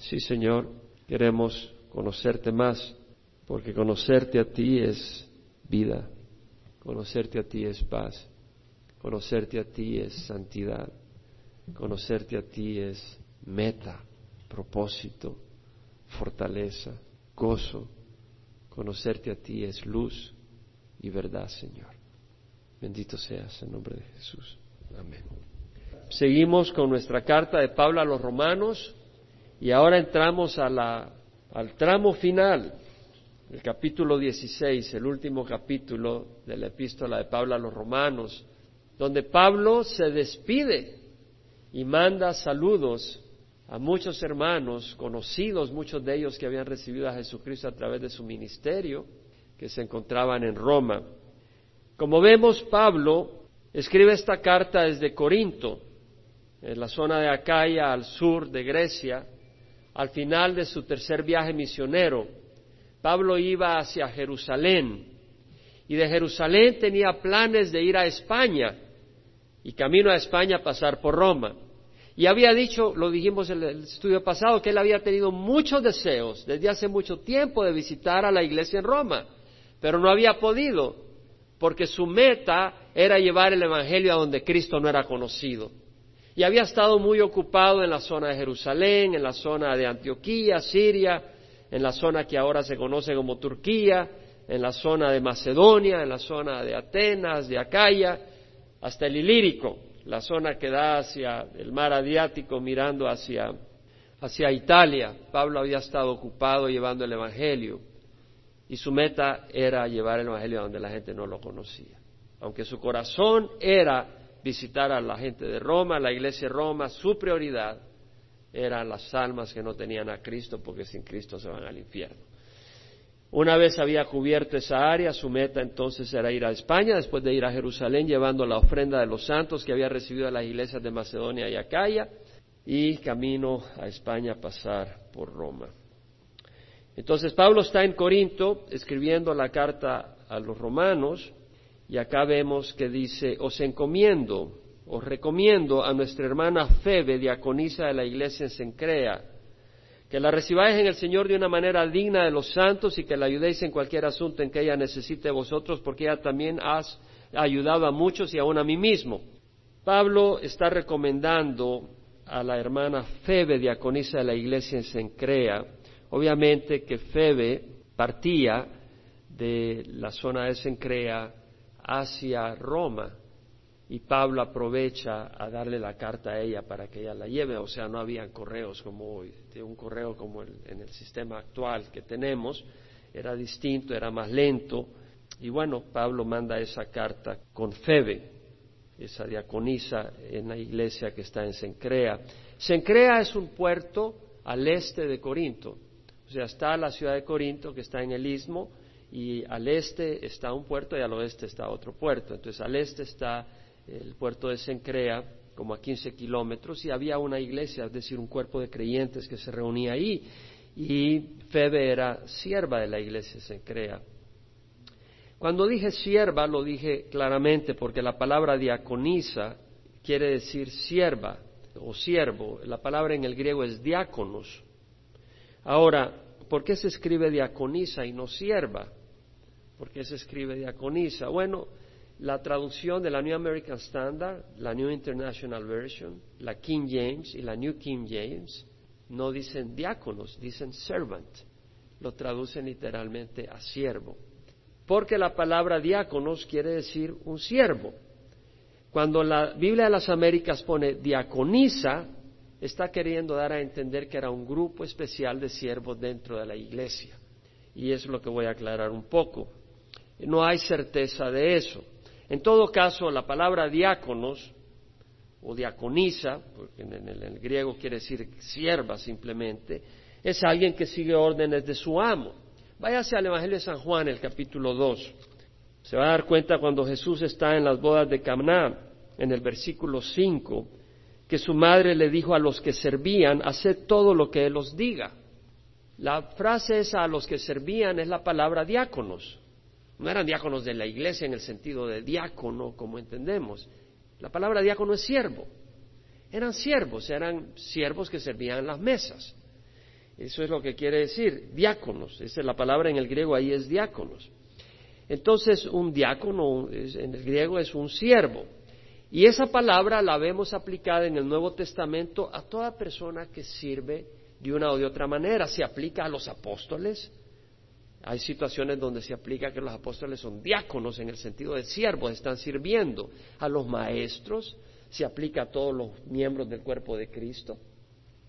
Sí, Señor, queremos conocerte más, porque conocerte a ti es vida, conocerte a ti es paz, conocerte a ti es santidad, conocerte a ti es meta, propósito, fortaleza, gozo. Conocerte a ti es luz y verdad, Señor. Bendito seas en nombre de Jesús. Amén. Seguimos con nuestra carta de Pablo a los romanos y ahora entramos al tramo final, el capítulo 16, el último capítulo de la epístola de Pablo a los romanos, donde Pablo se despide y manda saludos a muchos hermanos conocidos, muchos de ellos que habían recibido a Jesucristo a través de su ministerio, que se encontraban en Roma. Como vemos, Pablo escribe esta carta desde Corinto, en la zona de Acaya, al sur de Grecia, al final de su tercer viaje misionero. Pablo iba hacia Jerusalén y de Jerusalén tenía planes de ir a España y camino a España pasar por Roma. Y había dicho, lo dijimos en el estudio pasado, que él había tenido muchos deseos desde hace mucho tiempo de visitar a la iglesia en Roma, pero no había podido, porque su meta era llevar el Evangelio a donde Cristo no era conocido. Y había estado muy ocupado en la zona de Jerusalén, en la zona de Antioquía, Siria, en la zona que ahora se conoce como Turquía, en la zona de Macedonia, en la zona de Atenas, de Acaya, hasta el Ilírico la zona que da hacia el mar Adriático mirando hacia, hacia Italia. Pablo había estado ocupado llevando el Evangelio y su meta era llevar el Evangelio donde la gente no lo conocía. Aunque su corazón era visitar a la gente de Roma, la iglesia de Roma, su prioridad eran las almas que no tenían a Cristo porque sin Cristo se van al infierno. Una vez había cubierto esa área, su meta entonces era ir a España, después de ir a Jerusalén llevando la ofrenda de los santos que había recibido de las iglesias de Macedonia y Acaya, y camino a España pasar por Roma. Entonces Pablo está en Corinto escribiendo la carta a los romanos, y acá vemos que dice, os encomiendo, os recomiendo a nuestra hermana Febe, diaconisa de la iglesia en Sencrea, que la recibáis en el Señor de una manera digna de los santos y que la ayudéis en cualquier asunto en que ella necesite de vosotros, porque ella también has ayudado a muchos y aún a mí mismo. Pablo está recomendando a la hermana Febe, diaconisa de la iglesia en Sencrea, obviamente que Febe partía de la zona de Sencrea hacia Roma, y Pablo aprovecha a darle la carta a ella para que ella la lleve, o sea, no habían correos como hoy, un correo como en el sistema actual que tenemos, era distinto, era más lento, y bueno, Pablo manda esa carta con Febe, esa diaconisa en la iglesia que está en Sencrea. Sencrea es un puerto al este de Corinto, o sea, está la ciudad de Corinto que está en el istmo, y al este está un puerto y al oeste está otro puerto. Entonces, al este está el puerto de Sencrea, como a 15 kilómetros, y había una iglesia, es decir, un cuerpo de creyentes que se reunía ahí, y Febe era sierva de la iglesia de Sencrea. Cuando dije sierva, lo dije claramente porque la palabra diaconisa quiere decir sierva o siervo. La palabra en el griego es diáconos. Ahora, ¿por qué se escribe diaconisa y no sierva? ¿Por qué se escribe diaconisa? Bueno, la traducción de la New American Standard, la New International Version, la King James y la New King James no dicen diáconos, dicen servant. Lo traducen literalmente a siervo. Porque la palabra diáconos quiere decir un siervo. Cuando la Biblia de las Américas pone diaconisa, está queriendo dar a entender que era un grupo especial de siervos dentro de la iglesia. Y es lo que voy a aclarar un poco. No hay certeza de eso. En todo caso, la palabra diáconos o diaconisa, porque en el, griego quiere decir sierva simplemente, es alguien que sigue órdenes de su amo. Váyase al Evangelio de San Juan, el capítulo 2. Se va a dar cuenta cuando Jesús está en las bodas de Caná, en el versículo 5, que su madre le dijo a los que servían, haced todo lo que Él os diga. La frase esa a los que servían es la palabra diáconos. No eran diáconos de la iglesia en el sentido de diácono, como entendemos. La palabra diácono es siervo. Eran siervos, eran siervos que servían las mesas. Eso es lo que quiere decir, diáconos. Esa es la palabra en el griego, ahí es diáconos. Entonces, un diácono en el griego es un siervo. Y esa palabra la vemos aplicada en el Nuevo Testamento a toda persona que sirve de una o de otra manera. Se aplica a los apóstoles. Hay situaciones donde se aplica que los apóstoles son diáconos en el sentido de siervos, están sirviendo. A los maestros se aplica a todos los miembros del cuerpo de Cristo,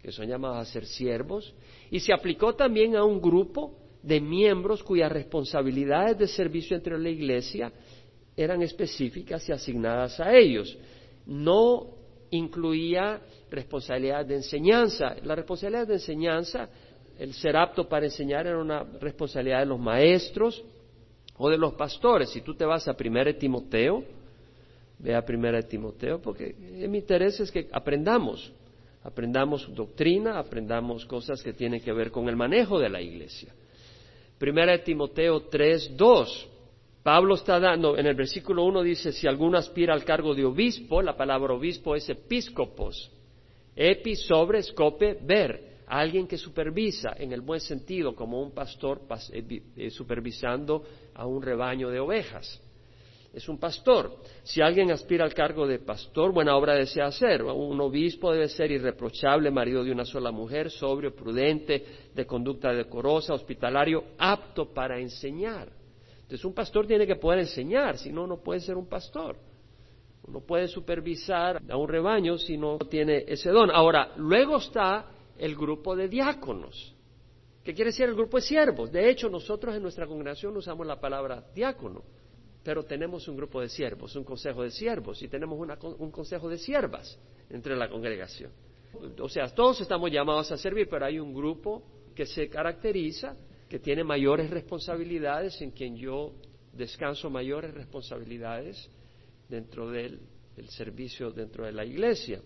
que son llamados a ser siervos. Y se aplicó también a un grupo de miembros cuyas responsabilidades de servicio entre la Iglesia eran específicas y asignadas a ellos. No incluía responsabilidades de enseñanza. La responsabilidad de enseñanza, el ser apto para enseñar era una responsabilidad de los maestros o de los pastores. Si tú te vas a 1 Timoteo, ve a 1 Timoteo, porque mi interés es que aprendamos, aprendamos doctrina, aprendamos cosas que tienen que ver con el manejo de la iglesia. Primera de Timoteo 3, 2. Pablo está dando, en el versículo 1 dice, si alguno aspira al cargo de obispo, la palabra obispo es episcopos. Epi sobre escope ver, alguien que supervisa en el buen sentido, como un pastor eh, eh, supervisando a un rebaño de ovejas. Es un pastor. Si alguien aspira al cargo de pastor, buena obra desea hacer. Un obispo debe ser irreprochable, marido de una sola mujer, sobrio, prudente, de conducta decorosa, hospitalario, apto para enseñar entonces un pastor tiene que poder enseñar, si no, no puede ser un pastor. No puede supervisar a un rebaño si no tiene ese don. Ahora, luego está el grupo de diáconos. ¿Qué quiere decir el grupo de siervos? De hecho, nosotros en nuestra congregación usamos la palabra diácono, pero tenemos un grupo de siervos, un consejo de siervos y tenemos un consejo de siervas entre la congregación. O sea, todos estamos llamados a servir, pero hay un grupo que se caracteriza que tiene mayores responsabilidades, en quien yo descanso mayores responsabilidades dentro del, servicio dentro de la iglesia.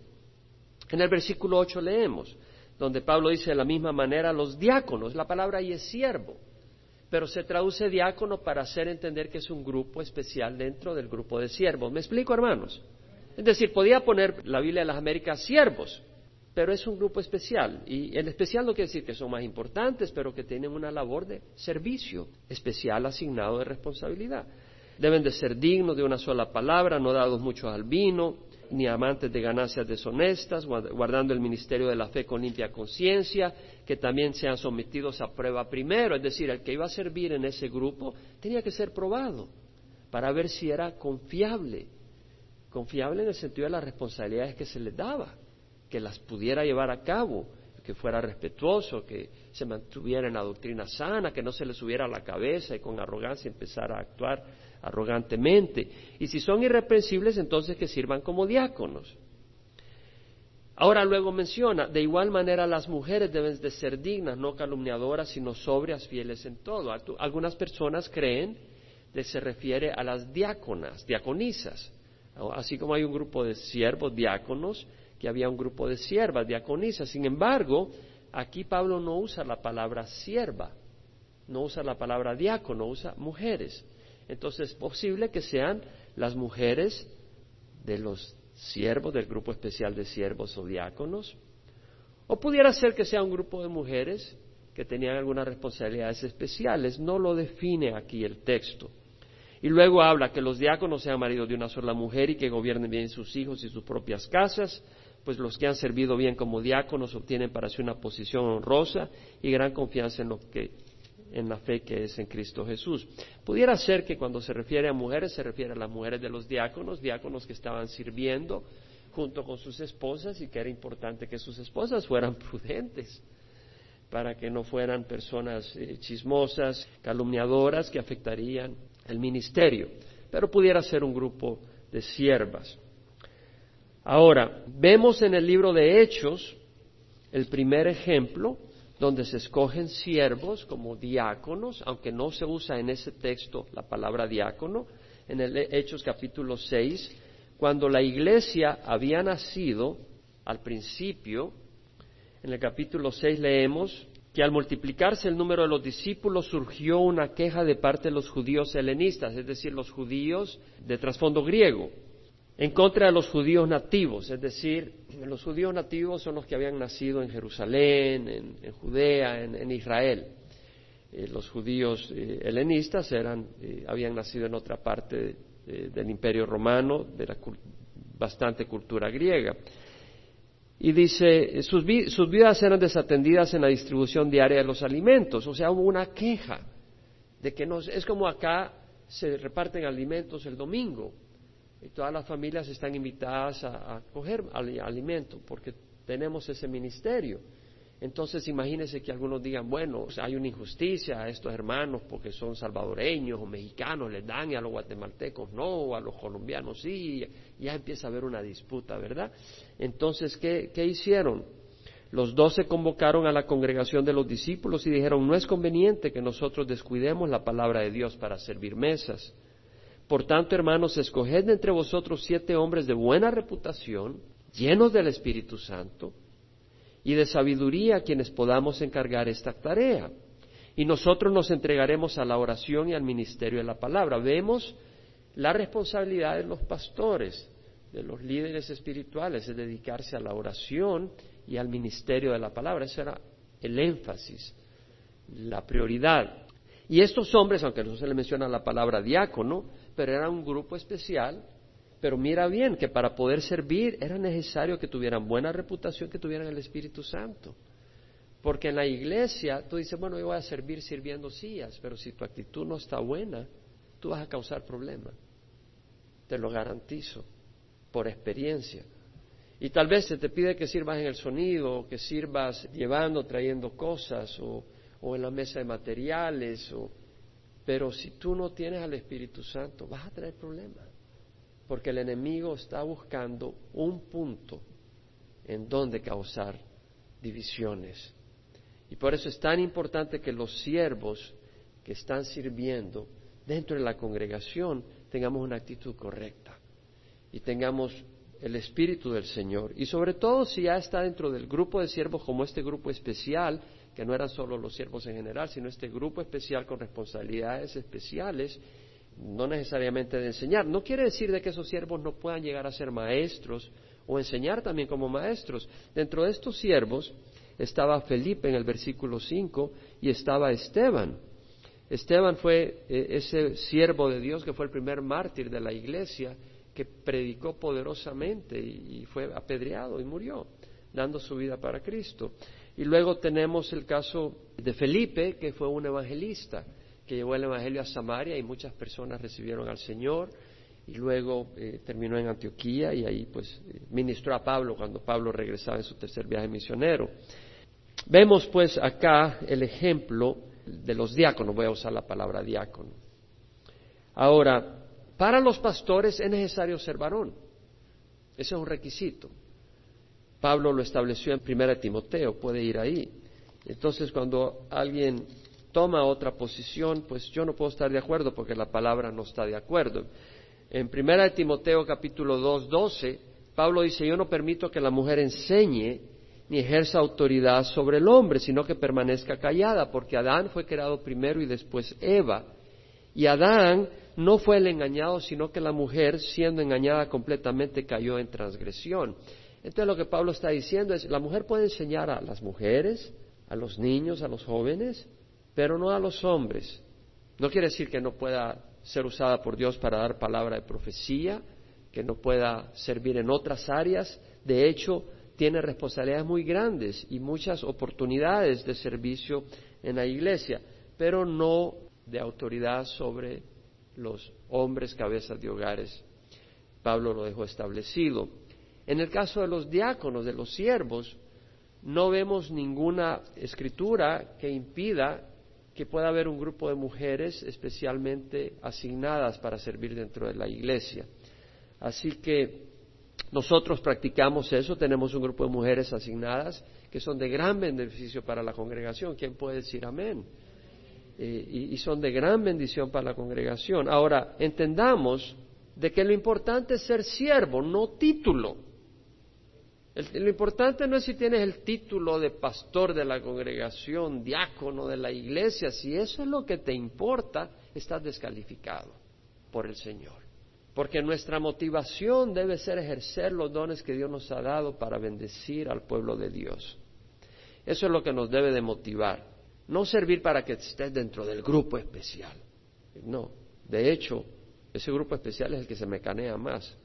En el versículo 8 leemos, donde Pablo dice de la misma manera los diáconos, la palabra ahí es siervo, pero se traduce diácono para hacer entender que es un grupo especial dentro del grupo de siervos. ¿Me explico, hermanos? Es decir, podía poner la Biblia de las Américas siervos, pero es un grupo especial. Y en especial no quiere decir que son más importantes, pero que tienen una labor de servicio especial asignado de responsabilidad. Deben de ser dignos de una sola palabra, no dados mucho al vino, ni amantes de ganancias deshonestas, guardando el ministerio de la fe con limpia conciencia, que también sean sometidos a prueba primero. Es decir, el que iba a servir en ese grupo tenía que ser probado para ver si era confiable. Confiable en el sentido de las responsabilidades que se les daba que las pudiera llevar a cabo, que fuera respetuoso, que se mantuviera en la doctrina sana, que no se le subiera a la cabeza y con arrogancia empezara a actuar arrogantemente. Y si son irreprensibles, entonces que sirvan como diáconos. Ahora luego menciona, de igual manera las mujeres deben de ser dignas, no calumniadoras, sino sobrias, fieles en todo. Algunas personas creen que se refiere a las diáconas, diaconisas. Así como hay un grupo de siervos diáconos, que había un grupo de siervas, diaconisas. Sin embargo, aquí Pablo no usa la palabra sierva, no usa la palabra diácono, usa mujeres. Entonces es posible que sean las mujeres de los siervos, del grupo especial de siervos o diáconos, o pudiera ser que sea un grupo de mujeres que tenían algunas responsabilidades especiales. No lo define aquí el texto. Y luego habla que los diáconos sean maridos de una sola mujer y que gobiernen bien sus hijos y sus propias casas, pues los que han servido bien como diáconos obtienen para sí una posición honrosa y gran confianza en lo que en la fe que es en Cristo Jesús. Pudiera ser que cuando se refiere a mujeres se refiere a las mujeres de los diáconos, diáconos que estaban sirviendo junto con sus esposas y que era importante que sus esposas fueran prudentes para que no fueran personas eh, chismosas, calumniadoras que afectarían el ministerio. Pero pudiera ser un grupo de siervas. Ahora, vemos en el libro de Hechos el primer ejemplo donde se escogen siervos como diáconos, aunque no se usa en ese texto la palabra diácono, en el Hechos capítulo 6, cuando la iglesia había nacido al principio, en el capítulo 6 leemos que al multiplicarse el número de los discípulos surgió una queja de parte de los judíos helenistas, es decir, los judíos de trasfondo griego, en contra de los judíos nativos, es decir, los judíos nativos son los que habían nacido en Jerusalén, en, Judea, en, Israel. Eh, los judíos eh, helenistas eran, eh, habían nacido en otra parte del Imperio Romano, de la bastante cultura griega. Y dice, sus, vidas eran desatendidas en la distribución diaria de los alimentos, o sea, hubo una queja de que no, es como acá se reparten alimentos el domingo y todas las familias están invitadas a, coger alimento porque tenemos ese ministerio. Entonces imagínense que algunos digan, bueno, hay una injusticia a estos hermanos porque son salvadoreños o mexicanos, les dan y a los guatemaltecos no, a los colombianos sí, ya empieza a haber una disputa, ¿verdad? Entonces, ¿qué, qué hicieron? Los doce convocaron a la congregación de los discípulos y dijeron, no es conveniente que nosotros descuidemos la palabra de Dios para servir mesas. Por tanto, hermanos, escoged entre vosotros siete hombres de buena reputación, llenos del Espíritu Santo y de sabiduría, a quienes podamos encargar esta tarea. Y nosotros nos entregaremos a la oración y al ministerio de la palabra. Vemos la responsabilidad de los pastores, de los líderes espirituales, de dedicarse a la oración y al ministerio de la palabra. Ese era el énfasis, la prioridad. Y estos hombres, aunque no se le menciona la palabra diácono, pero era un grupo especial. Pero mira bien que para poder servir era necesario que tuvieran buena reputación, que tuvieran el Espíritu Santo. Porque en la iglesia tú dices, bueno, yo voy a servir sirviendo sillas, pero si tu actitud no está buena, tú vas a causar problemas. Te lo garantizo, por experiencia. Y tal vez se te pide que sirvas en el sonido, o que sirvas llevando, trayendo cosas, o, o en la mesa de materiales, o pero si tú no tienes al Espíritu Santo, vas a tener problemas. Porque el enemigo está buscando un punto en donde causar divisiones. Y por eso es tan importante que los siervos que están sirviendo dentro de la congregación tengamos una actitud correcta y tengamos el Espíritu del Señor. Y sobre todo si ya está dentro del grupo de siervos como este grupo especial, que no eran solo los siervos en general, sino este grupo especial con responsabilidades especiales, no necesariamente de enseñar. No quiere decir de que esos siervos no puedan llegar a ser maestros o enseñar también como maestros. Dentro de estos siervos estaba Felipe en el versículo 5 y estaba Esteban. Esteban fue eh, ese siervo de Dios que fue el primer mártir de la iglesia que predicó poderosamente y fue apedreado y murió, dando su vida para Cristo. Y luego tenemos el caso de Felipe, que fue un evangelista, que llevó el Evangelio a Samaria y muchas personas recibieron al Señor. Y luego eh, terminó en Antioquía y ahí pues ministró a Pablo cuando Pablo regresaba en su tercer viaje misionero. Vemos pues acá el ejemplo de los diáconos, voy a usar la palabra diácono. Ahora, para los pastores es necesario ser varón. Ese es un requisito. Pablo lo estableció en Primera Timoteo, puede ir ahí. Entonces, cuando alguien toma otra posición, pues yo no puedo estar de acuerdo porque la palabra no está de acuerdo. En Primera Timoteo capítulo 2, 12, Pablo dice, yo no permito que la mujer enseñe ni ejerza autoridad sobre el hombre, sino que permanezca callada, porque Adán fue creado primero y después Eva. Y Adán no fue el engañado, sino que la mujer, siendo engañada completamente, cayó en transgresión. Entonces lo que Pablo está diciendo es, la mujer puede enseñar a las mujeres, a los niños, a los jóvenes, pero no a los hombres. No quiere decir que no pueda ser usada por Dios para dar palabra de profecía, que no pueda servir en otras áreas. De hecho, tiene responsabilidades muy grandes y muchas oportunidades de servicio en la iglesia, pero no de autoridad sobre los hombres cabezas de hogares. Pablo lo dejó establecido. En el caso de los diáconos, de los siervos, no vemos ninguna escritura que impida que pueda haber un grupo de mujeres especialmente asignadas para servir dentro de la iglesia. Así que nosotros practicamos eso, tenemos un grupo de mujeres asignadas que son de gran beneficio para la congregación. ¿Quién puede decir amén? Eh, y, y son de gran bendición para la congregación. Ahora, entendamos de que lo importante es ser siervo, no título lo importante no es si tienes el título de pastor de la congregación, diácono de la iglesia, si eso es lo que te importa, estás descalificado por el Señor. Porque nuestra motivación debe ser ejercer los dones que Dios nos ha dado para bendecir al pueblo de Dios. Eso es lo que nos debe de motivar. No servir para que estés dentro del grupo especial. No. De hecho, ese grupo especial es el que se mecanea más.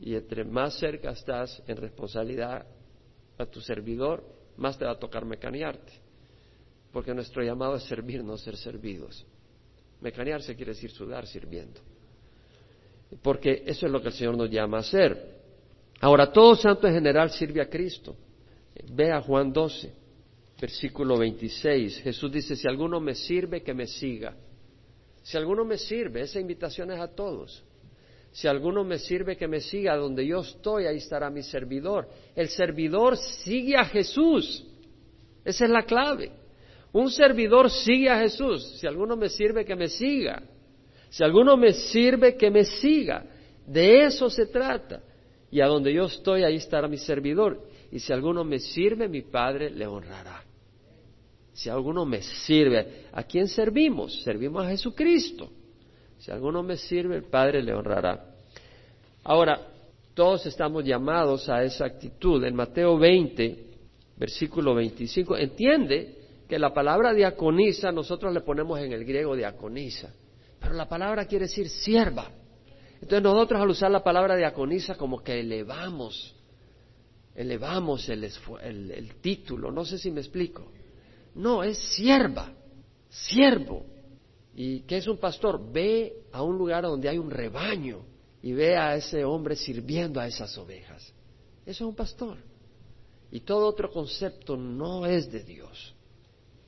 Y entre más cerca estás en responsabilidad a tu servidor, más te va a tocar mecanearte. Porque nuestro llamado es servir, no ser servidos. Mecanearse quiere decir sudar sirviendo. Porque eso es lo que el Señor nos llama a hacer. Ahora, todo santo en general sirve a Cristo. Ve a Juan 12, versículo 26. Jesús dice, si alguno me sirve, que me siga. Si alguno me sirve, esa invitación es a todos. Si alguno me sirve, que me siga. Donde yo estoy, ahí estará mi servidor. El servidor sigue a Jesús. Esa es la clave. Un servidor sigue a Jesús. Si alguno me sirve, que me siga. Si alguno me sirve, que me siga. De eso se trata. Y a donde yo estoy, ahí estará mi servidor. Y si alguno me sirve, mi Padre le honrará. Si alguno me sirve, ¿a quién servimos? Servimos a Jesucristo. Si alguno me sirve, el Padre le honrará. Ahora, todos estamos llamados a esa actitud. En Mateo 20, versículo 25, entiende que la palabra diaconisa nosotros le ponemos en el griego diaconisa, pero la palabra quiere decir sierva. Entonces nosotros al usar la palabra diaconisa como que elevamos, elevamos el, el título, no sé si me explico. No, es sierva, siervo. ¿Y qué es un pastor? Ve a un lugar donde hay un rebaño y ve a ese hombre sirviendo a esas ovejas. Eso es un pastor. Y todo otro concepto no es de Dios.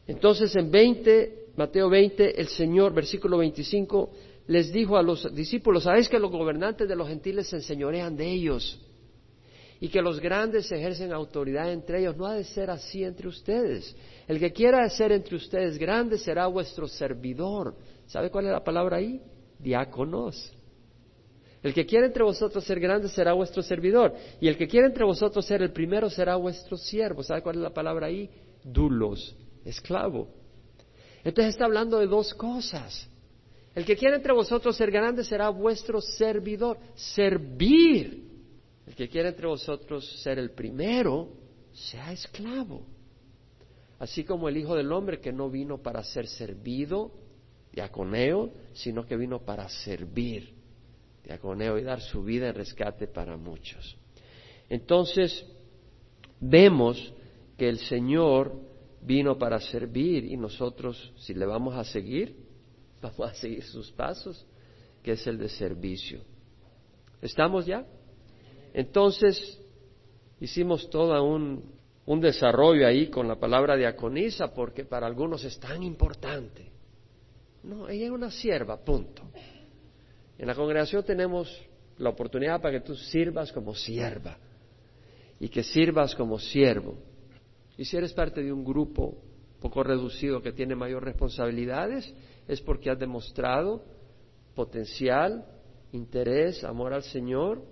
Entonces en 20, Mateo 20, el Señor, versículo 25, les dijo a los discípulos, ¿sabéis que los gobernantes de los gentiles se enseñorean de ellos? Y que los grandes ejercen autoridad entre ellos. No ha de ser así entre ustedes. El que quiera ser entre ustedes grande será vuestro servidor. ¿Sabe cuál es la palabra ahí? Diáconos. El que quiera entre vosotros ser grande será vuestro servidor. Y el que quiera entre vosotros ser el primero será vuestro siervo. ¿Sabe cuál es la palabra ahí? Dulos, esclavo. Entonces está hablando de dos cosas. El que quiera entre vosotros ser grande será vuestro servidor. Servir. El que quiera entre vosotros ser el primero, sea esclavo así como el Hijo del Hombre que no vino para ser servido, diaconeo, sino que vino para servir, diaconeo, y dar su vida en rescate para muchos. Entonces, vemos que el Señor vino para servir y nosotros, si le vamos a seguir, vamos a seguir sus pasos, que es el de servicio. ¿Estamos ya? Entonces, hicimos toda un un desarrollo ahí con la palabra diaconisa porque para algunos es tan importante. No, ella es una sierva, punto. En la congregación tenemos la oportunidad para que tú sirvas como sierva y que sirvas como siervo. Y si eres parte de un grupo poco reducido que tiene mayor responsabilidades, es porque has demostrado potencial, interés, amor al Señor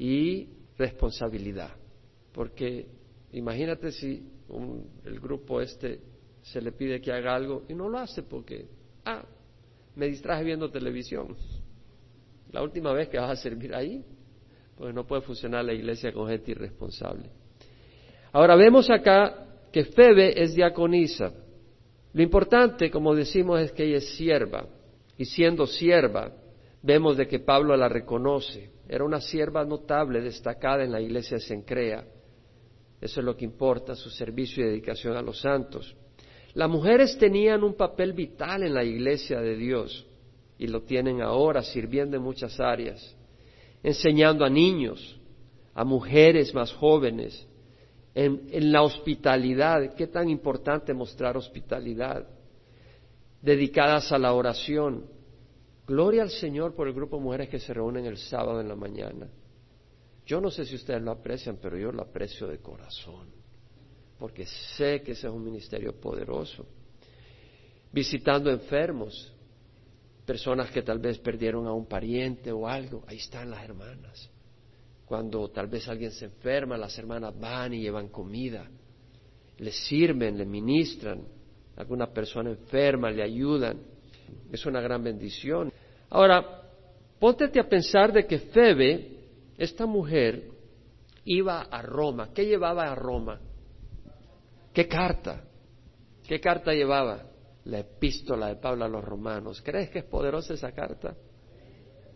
y responsabilidad. Porque Imagínate si el grupo este se le pide que haga algo y no lo hace porque, ah, me distraje viendo televisión. La última vez que vas a servir ahí, pues no puede funcionar la iglesia con gente irresponsable. Ahora vemos acá que Febe es diaconisa. Lo importante, como decimos, es que ella es sierva. Y siendo sierva, vemos de que Pablo la reconoce. Era una sierva notable, destacada en la iglesia de Sencrea eso es lo que importa, su servicio y dedicación a los santos. Las mujeres tenían un papel vital en la iglesia de Dios y lo tienen ahora sirviendo en muchas áreas, enseñando a niños, a mujeres más jóvenes, en, en la hospitalidad. Qué tan importante mostrar hospitalidad, dedicadas a la oración. Gloria al Señor por el grupo de mujeres que se reúnen el sábado en la mañana. Yo no sé si ustedes lo aprecian, pero yo lo aprecio de corazón, porque sé que ese es un ministerio poderoso. Visitando enfermos, personas que tal vez perdieron a un pariente o algo, ahí están las hermanas. Cuando tal vez alguien se enferma, las hermanas van y llevan comida, le sirven, le ministran, alguna persona enferma, le ayudan. Es una gran bendición. Ahora, Póntete a pensar de que Febe, esta mujer, iba a Roma. ¿Qué llevaba a Roma? ¿Qué carta? ¿Qué carta llevaba? La epístola de Pablo a los romanos. ¿Crees que es poderosa esa carta?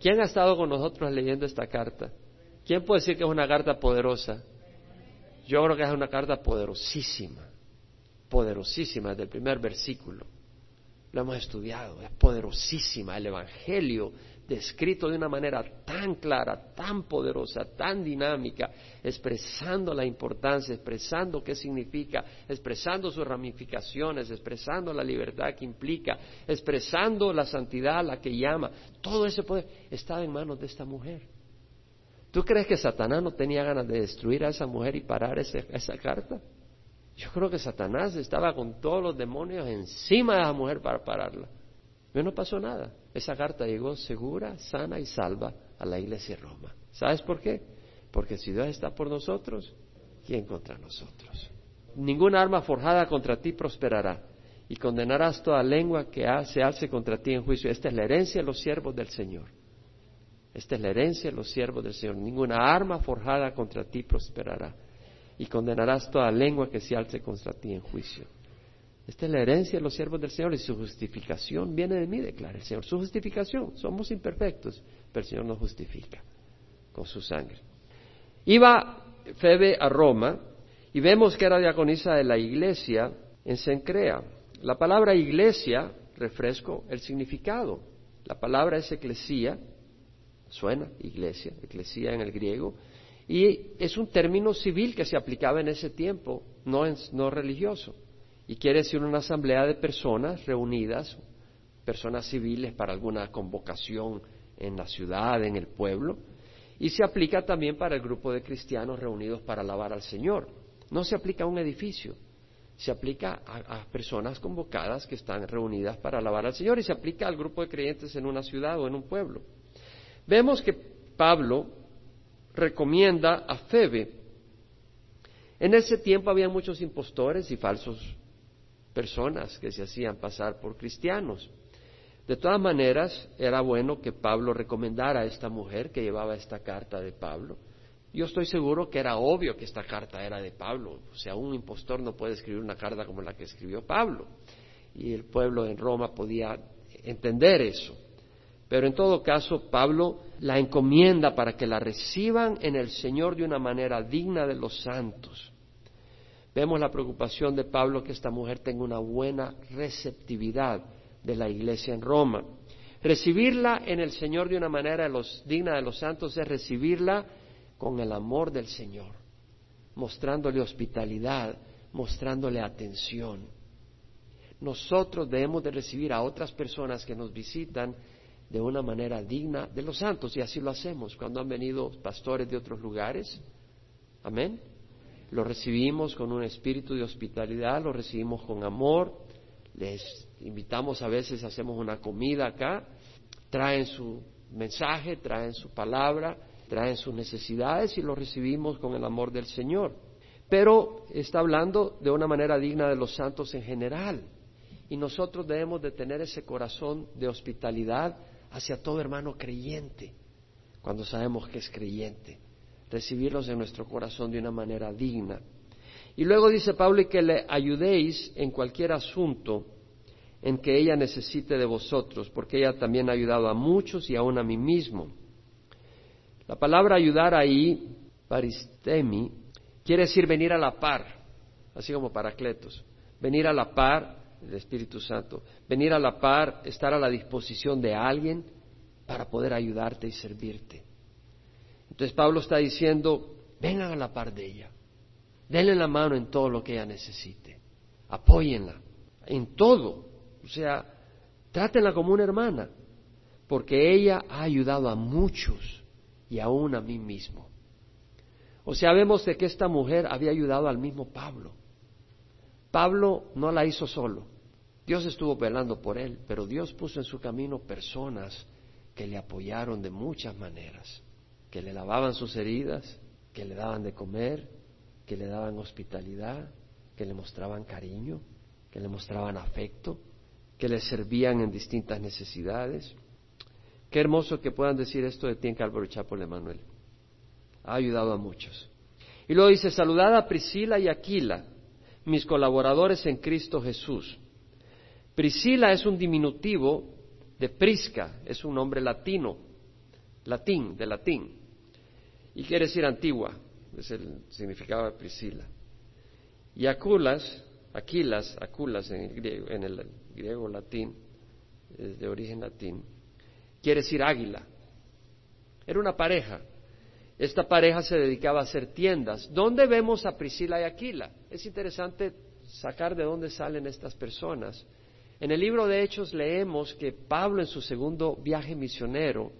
¿Quién ha estado con nosotros leyendo esta carta? ¿Quién puede decir que es una carta poderosa? Yo creo que es una carta poderosísima, poderosísima desde el primer versículo. Lo hemos estudiado, es poderosísima. El Evangelio descrito de una manera tan clara, tan poderosa, tan dinámica, expresando la importancia, expresando qué significa, expresando sus ramificaciones, expresando la libertad que implica, expresando la santidad a la que llama. Todo ese poder estaba en manos de esta mujer. ¿Tú crees que Satanás no tenía ganas de destruir a esa mujer y parar esa carta? Yo creo que Satanás estaba con todos los demonios encima de esa mujer para pararla. Pero no pasó nada. Esa carta llegó segura, sana y salva a la iglesia de Roma. ¿Sabes por qué? Porque si Dios está por nosotros, ¿quién contra nosotros? Ninguna arma forjada contra ti prosperará y condenarás toda lengua que se alce contra ti en juicio. Esta es la herencia de los siervos del Señor. Esta es la herencia de los siervos del Señor. Ninguna arma forjada contra ti prosperará y condenarás toda lengua que se alce contra ti en juicio. Esta es la herencia de los siervos del Señor y su justificación viene de mí, declara el Señor. Su justificación, somos imperfectos, pero el Señor nos justifica con su sangre. Iba Febe a Roma y vemos que era diaconisa de la iglesia en Sencrea. La palabra iglesia, refresco el significado. La palabra es eclesía, suena iglesia, eclesía en el griego, y es un término civil que se aplicaba en ese tiempo, no, no religioso y quiere decir una asamblea de personas reunidas, personas civiles para alguna convocación en la ciudad, en el pueblo, y se aplica también para el grupo de cristianos reunidos para alabar al Señor. No se aplica a un edificio, se aplica a, a, personas convocadas que están reunidas para alabar al Señor y se aplica al grupo de creyentes en una ciudad o en un pueblo. Vemos que Pablo recomienda a Febe. En ese tiempo había muchos impostores y falsos personas que se hacían pasar por cristianos. De todas maneras, era bueno que Pablo recomendara a esta mujer que llevaba esta carta de Pablo. Yo estoy seguro que era obvio que esta carta era de Pablo. O sea, un impostor no puede escribir una carta como la que escribió Pablo. Y el pueblo en Roma podía entender eso. Pero en todo caso, Pablo la encomienda para que la reciban en el Señor de una manera digna de los santos. Vemos la preocupación de Pablo que esta mujer tenga una buena receptividad de la iglesia en Roma. Recibirla en el Señor de una manera digna de los santos es recibirla con el amor del Señor, mostrándole hospitalidad, mostrándole atención. Nosotros debemos de recibir a otras personas que nos visitan de una manera digna de los santos y así lo hacemos cuando han venido pastores de otros lugares. Amén lo recibimos con un espíritu de hospitalidad, lo recibimos con amor, les invitamos a veces, hacemos una comida acá, traen su mensaje, traen su palabra, traen sus necesidades y lo recibimos con el amor del Señor. Pero está hablando de una manera digna de los santos en general. Y nosotros debemos de tener ese corazón de hospitalidad hacia todo hermano creyente, cuando sabemos que es creyente recibirlos en nuestro corazón de una manera digna. Y luego dice Pablo y que le ayudéis en cualquier asunto en que ella necesite de vosotros, porque ella también ha ayudado a muchos y aún a mí mismo. La palabra ayudar ahí, paristemi, quiere decir venir a la par, así como paracletos, venir a la par del Espíritu Santo, venir a la par, estar a la disposición de alguien para poder ayudarte y servirte. Entonces Pablo está diciendo, vengan a la par de ella, denle la mano en todo lo que ella necesite, apóyenla en todo, o sea, trátenla como una hermana, porque ella ha ayudado a muchos y aún a mí mismo. O sea, vemos de que esta mujer había ayudado al mismo Pablo. Pablo no la hizo solo. Dios estuvo velando por él, pero Dios puso en su camino personas que le apoyaron de muchas maneras que le lavaban sus heridas, que le daban de comer, que le daban hospitalidad, que le mostraban cariño, que le mostraban afecto, que le servían en distintas necesidades, Qué hermoso que puedan decir esto de ti en Calvary Chapel, Emanuel. Ha ayudado a muchos. Y luego dice, saludad a Priscila y Aquila, mis colaboradores en Cristo Jesús. Priscila es un diminutivo de Prisca, es un nombre latino, latín, de latín, y quiere decir antigua, es el significado de Priscila. Y Aculas, Aquilas, Aculas en el griego, en el griego latín, es de origen latín, quiere decir águila. Era una pareja. Esta pareja se dedicaba a hacer tiendas. ¿Dónde vemos a Priscila y Aquila? Es interesante sacar de dónde salen estas personas. En el libro de Hechos leemos que Pablo en su segundo viaje misionero,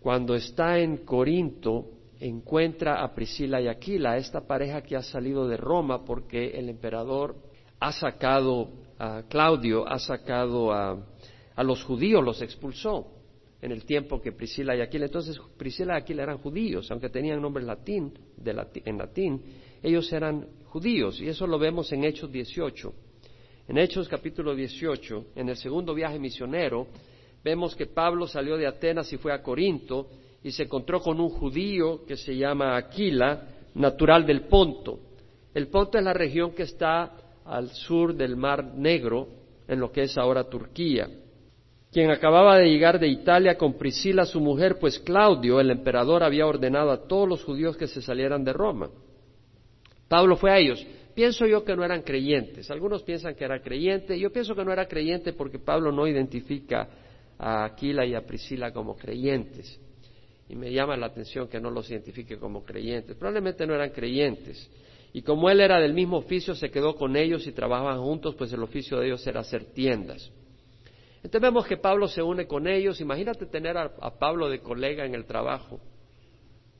cuando está en Corinto, encuentra a Priscila y Aquila, esta pareja que ha salido de Roma porque el emperador ha sacado a Claudio, ha sacado a, los judíos, los expulsó en el tiempo que Priscila y Aquila. Entonces Priscila y Aquila eran judíos, aunque tenían nombres latín, en latín, ellos eran judíos y eso lo vemos en Hechos 18. En Hechos capítulo 18, en el segundo viaje misionero, vemos que Pablo salió de Atenas y fue a Corinto y se encontró con un judío que se llama Aquila, natural del Ponto. El Ponto es la región que está al sur del Mar Negro, en lo que es ahora Turquía, quien acababa de llegar de Italia con Priscila, su mujer, pues Claudio, el emperador, había ordenado a todos los judíos que se salieran de Roma. Pablo fue a ellos. Pienso yo que no eran creyentes. Algunos piensan que era creyente. Yo pienso que no era creyente porque Pablo no identifica a Aquila y a Priscila como creyentes y me llama la atención que no los identifique como creyentes. Probablemente no eran creyentes. Y como él era del mismo oficio, se quedó con ellos y trabajaban juntos, pues el oficio de ellos era hacer tiendas. Entonces vemos que Pablo se une con ellos. Imagínate tener a, a Pablo de colega en el trabajo.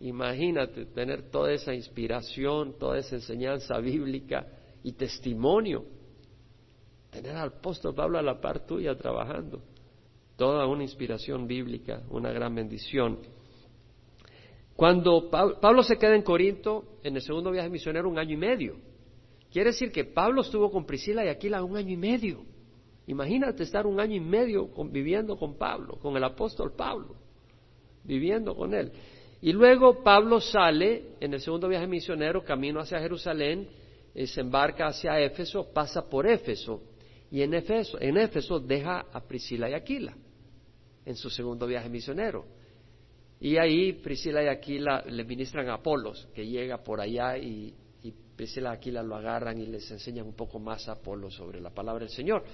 Imagínate tener toda esa inspiración, toda esa enseñanza bíblica y testimonio. Tener al apóstol Pablo a la par tuya trabajando. Toda una inspiración bíblica, una gran bendición. Cuando Pablo se queda en Corinto, en el segundo viaje misionero, un año y medio. Quiere decir que Pablo estuvo con Priscila y Aquila un año y medio. Imagínate estar un año y medio conviviendo con Pablo, con el apóstol Pablo, viviendo con él. Y luego Pablo sale en el segundo viaje misionero, camino hacia Jerusalén, eh, se embarca hacia Éfeso, pasa por Éfeso, y en Éfeso, en Éfeso deja a Priscila y Aquila en su segundo viaje misionero. Y ahí Priscila y Aquila le ministran a Apolos, que llega por allá y, Priscila y Aquila lo agarran y les enseñan un poco más a Apolos sobre la palabra del Señor.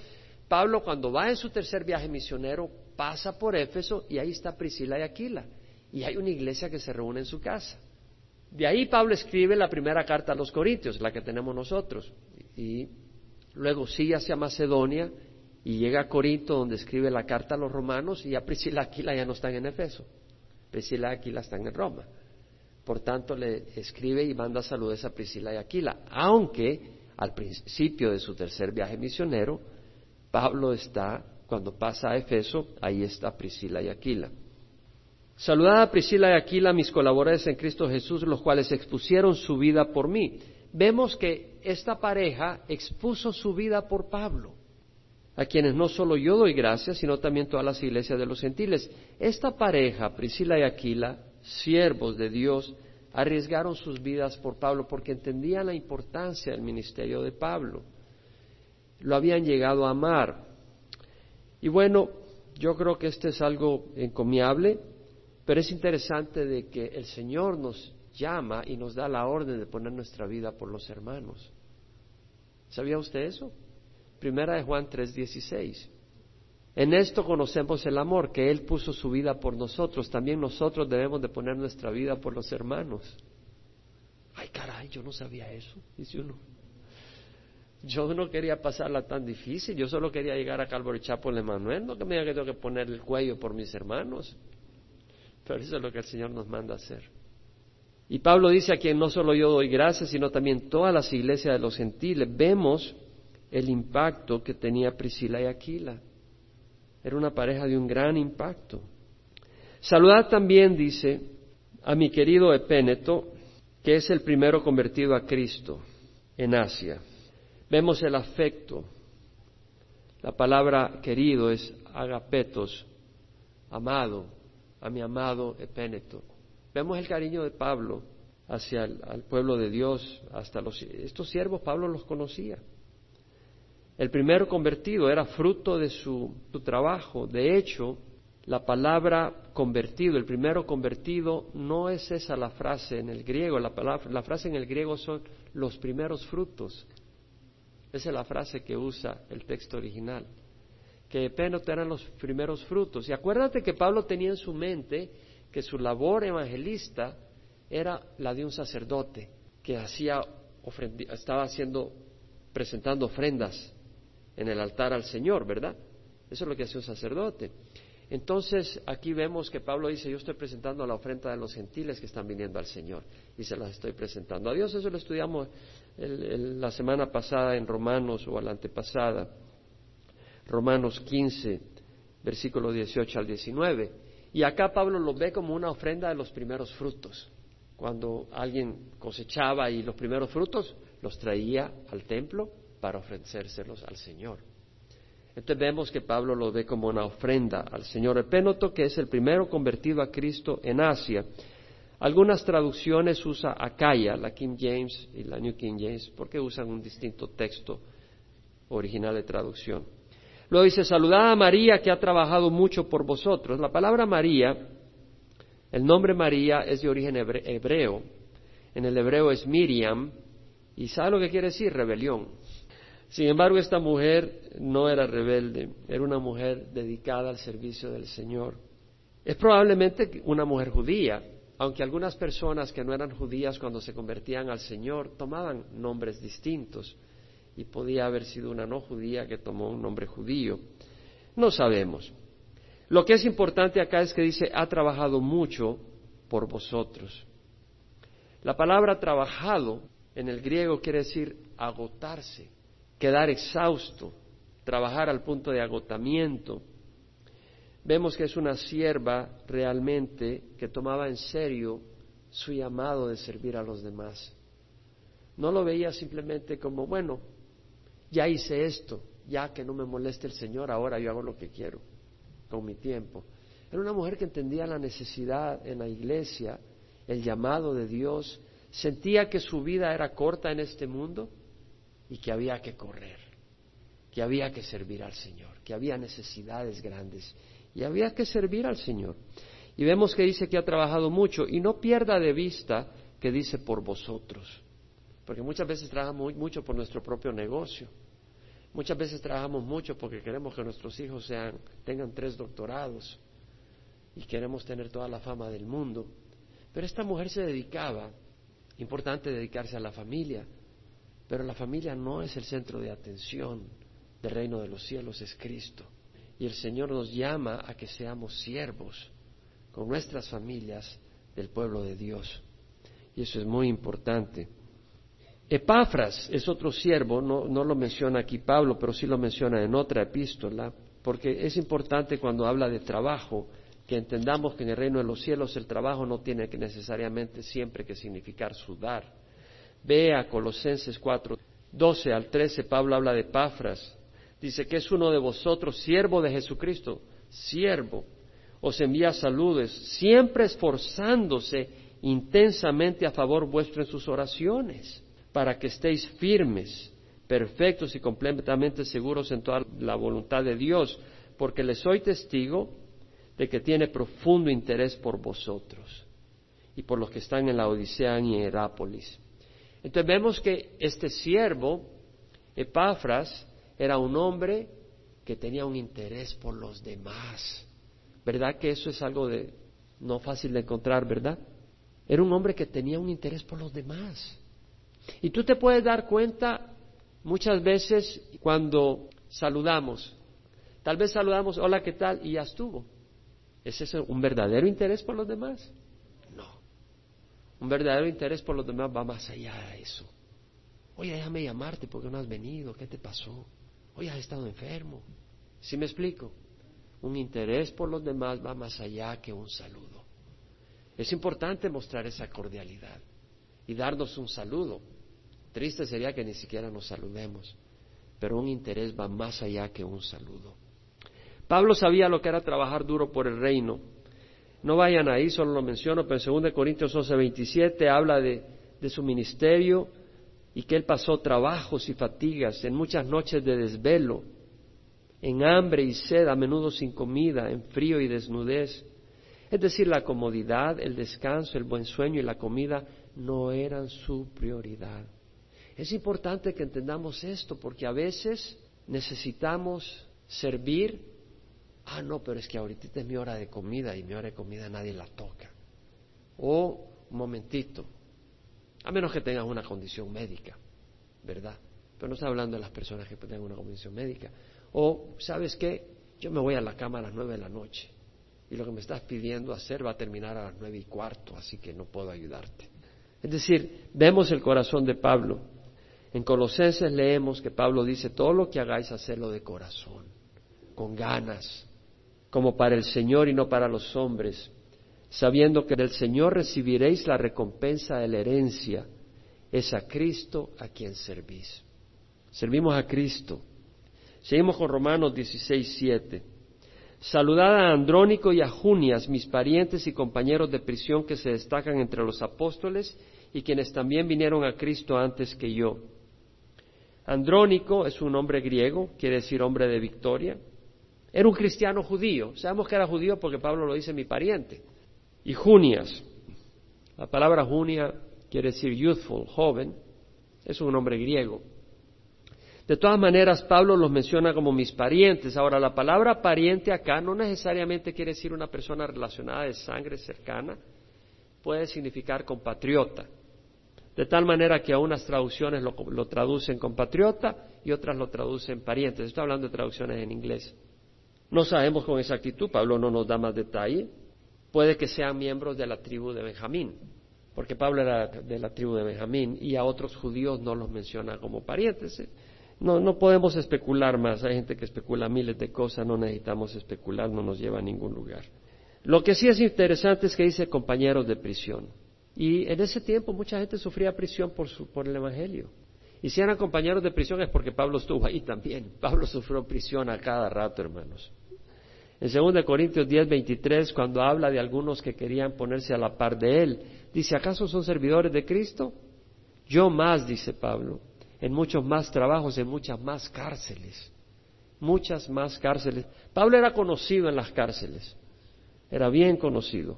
Pablo cuando va en su tercer viaje misionero pasa por Éfeso y ahí está Priscila y Aquila. Y hay una iglesia que se reúne en su casa. De ahí Pablo escribe la primera carta a los Corintios, la que tenemos nosotros. Y luego sigue hacia Macedonia y llega a Corinto donde escribe la carta a los romanos y ya Priscila y Aquila ya no están en Éfeso. Priscila y Aquila están en Roma. Por tanto, le escribe y manda saludos a Priscila y Aquila, aunque al principio de su tercer viaje misionero, Pablo está, cuando pasa a Efeso, ahí está Priscila y Aquila. Saludad a Priscila y Aquila, mis colaboradores en Cristo Jesús, los cuales expusieron su vida por mí. Vemos que esta pareja expuso su vida por Pablo a quienes no solo yo doy gracias, sino también todas las iglesias de los gentiles. Esta pareja, Priscila y Aquila, siervos de Dios, arriesgaron sus vidas por Pablo porque entendían la importancia del ministerio de Pablo. Lo habían llegado a amar. Y bueno, yo creo que este es algo encomiable, pero es interesante de que el Señor nos llama y nos da la orden de poner nuestra vida por los hermanos. ¿Sabía usted eso? Primera de Juan 3:16. En esto conocemos el amor, que Él puso su vida por nosotros. También nosotros debemos de poner nuestra vida por los hermanos. Ay, caray, yo no sabía eso, dice uno. Yo no quería pasarla tan difícil, yo solo quería llegar a Calvary Chapel Emanuel, no que me diga que tengo que poner el cuello por mis hermanos. Pero eso es lo que el Señor nos manda hacer. Y Pablo dice a quien no solo yo doy gracias, sino también todas las iglesias de los gentiles. Vemos el impacto que tenía Priscila y Aquila. Era una pareja de un gran impacto. Saludad también, dice, a mi querido Epéneto, que es el primero convertido a Cristo en Asia. Vemos el afecto. La palabra querido es agapetos, amado. A mi amado Epéneto. Vemos el cariño de Pablo hacia el pueblo de Dios, hasta los, estos siervos Pablo los conocía. El primero convertido era fruto de su, trabajo. De hecho, la palabra convertido, el primero convertido, no es esa la frase en el griego. La, la frase en el griego son los primeros frutos. Esa es la frase que usa el texto original. Que Epénote eran los primeros frutos. Y acuérdate que Pablo tenía en su mente que su labor evangelista era la de un sacerdote que hacía estaba haciendo presentando ofrendas en el altar al Señor, ¿verdad? Eso es lo que hace un sacerdote. Entonces aquí vemos que Pablo dice, yo estoy presentando la ofrenda de los gentiles que están viniendo al Señor y se las estoy presentando a Dios. Eso lo estudiamos la semana pasada en Romanos o la antepasada. Romanos 15, versículo 18 al 19. Y acá Pablo lo ve como una ofrenda de los primeros frutos. Cuando alguien cosechaba y los primeros frutos los traía al templo para ofrecérselos al Señor. Entonces vemos que Pablo lo ve como una ofrenda al Señor. Epénoto, que es el primero convertido a Cristo en Asia. Algunas traducciones usa Acaya, la King James y la New King James, porque usan un distinto texto original de traducción. Luego dice, saludad a María que ha trabajado mucho por vosotros. La palabra María, el nombre María es de origen hebreo. En el hebreo es Miriam. ¿Y sabe lo que quiere decir? Rebelión. Sin embargo, esta mujer no era rebelde, era una mujer dedicada al servicio del Señor. Es probablemente una mujer judía, aunque algunas personas que no eran judías cuando se convertían al Señor tomaban nombres distintos y podía haber sido una no judía que tomó un nombre judío. No sabemos. Lo que es importante acá es que dice, ha trabajado mucho por vosotros. La palabra trabajado en el griego quiere decir agotarse quedar exhausto, trabajar al punto de agotamiento. Vemos que es una sierva realmente que tomaba en serio su llamado de servir a los demás. No lo veía simplemente como, bueno, ya hice esto, ya que no me moleste el Señor, ahora yo hago lo que quiero con mi tiempo. Era una mujer que entendía la necesidad en la iglesia, el llamado de Dios, sentía que su vida era corta en este mundo y que había que correr, que había que servir al Señor, que había necesidades grandes y había que servir al Señor. Y vemos que dice que ha trabajado mucho y no pierda de vista que dice por vosotros, porque muchas veces trabajamos mucho por nuestro propio negocio. Muchas veces trabajamos mucho porque queremos que nuestros hijos sean, tengan tres doctorados y queremos tener toda la fama del mundo. Pero esta mujer se dedicaba, importante dedicarse a la familia, pero la familia no es el centro de atención del reino de los cielos, es Cristo. Y el Señor nos llama a que seamos siervos con nuestras familias del pueblo de Dios. Y eso es muy importante. Epafras es otro siervo, no, lo menciona aquí Pablo, pero sí lo menciona en otra epístola, porque es importante cuando habla de trabajo que entendamos que en el reino de los cielos el trabajo no tiene que necesariamente siempre que significar sudar. Ve a Colosenses 4, 12 al 13, Pablo habla de Pafras. Dice que es uno de vosotros, siervo de Jesucristo, siervo. Os envía saludos, siempre esforzándose intensamente a favor vuestro en sus oraciones, para que estéis firmes, perfectos y completamente seguros en toda la voluntad de Dios, porque le soy testigo de que tiene profundo interés por vosotros y por los que están en la Odisea y en Herápolis entonces vemos que este siervo, Epafras, era un hombre que tenía un interés por los demás. ¿Verdad que eso es algo de no fácil de encontrar, verdad? Era un hombre que tenía un interés por los demás. Y tú te puedes dar cuenta muchas veces cuando saludamos. Tal vez saludamos, hola, ¿qué tal? Y ya estuvo. ¿Es ese un verdadero interés por los demás? Un verdadero interés por los demás va más allá de eso. Oye, déjame llamarte porque no has venido. ¿Qué te pasó? Oye, has estado enfermo. ¿Sí me explico? Un interés por los demás va más allá que un saludo. Es importante mostrar esa cordialidad y darnos un saludo. Triste sería que ni siquiera nos saludemos, pero un interés va más allá que un saludo. Pablo sabía lo que era trabajar duro por el reino No vayan ahí, solo lo menciono, pero en 2 Corintios 11, 27 habla de, de su ministerio y que él pasó trabajos y fatigas en muchas noches de desvelo, en hambre y sed, a menudo sin comida, en frío y desnudez. Es decir, la comodidad, el descanso, el buen sueño y la comida no eran su prioridad. Es importante que entendamos esto porque a veces necesitamos servir. Ah, no, pero es que ahorita es mi hora de comida y mi hora de comida nadie la toca. O, un momentito, a menos que tengas una condición médica, ¿verdad? Pero no estoy hablando de las personas que tengan una condición médica. O, ¿sabes qué? Yo me voy a la cama a las nueve de la noche y lo que me estás pidiendo hacer va a terminar a las nueve y cuarto, así que no puedo ayudarte. Es decir, vemos el corazón de Pablo. En Colosenses leemos que Pablo dice, todo lo que hagáis, hacerlo de corazón, con ganas, como para el Señor y no para los hombres, sabiendo que del Señor recibiréis la recompensa de la herencia, es a Cristo a quien servís. Servimos a Cristo. Seguimos con Romanos 16, 7. Saludad a Andrónico y a Junias, mis parientes y compañeros de prisión que se destacan entre los apóstoles y quienes también vinieron a Cristo antes que yo. Andrónico es un nombre griego, quiere decir hombre de victoria. Era un cristiano judío. Sabemos que era judío porque Pablo lo dice mi pariente. Y Junias, la palabra Junia quiere decir youthful, joven, es un nombre griego. De todas maneras, Pablo los menciona como mis parientes. Ahora, la palabra pariente acá no necesariamente quiere decir una persona relacionada de sangre cercana, puede significar compatriota. De tal manera que a unas traducciones lo, traducen compatriota y otras lo traducen parientes. Estoy hablando de traducciones en inglés. No sabemos con exactitud, Pablo no nos da más detalle. Puede que sean miembros de la tribu de Benjamín, porque Pablo era de la tribu de Benjamín y a otros judíos no los menciona como parientes. No, no podemos especular más. Hay gente que especula miles de cosas, no necesitamos especular, no nos lleva a ningún lugar. Lo que sí es interesante es que dice compañeros de prisión. Y en ese tiempo mucha gente sufría prisión por, por el Evangelio. Y si eran compañeros de prisión es porque Pablo estuvo ahí también. Pablo sufrió prisión a cada rato, hermanos. En 2 Corintios 10, 23, cuando habla de algunos que querían ponerse a la par de él, dice, ¿acaso son servidores de Cristo? Yo más, dice Pablo, en muchos más trabajos, en muchas más cárceles. Muchas más cárceles. Pablo era conocido en las cárceles. Era bien conocido.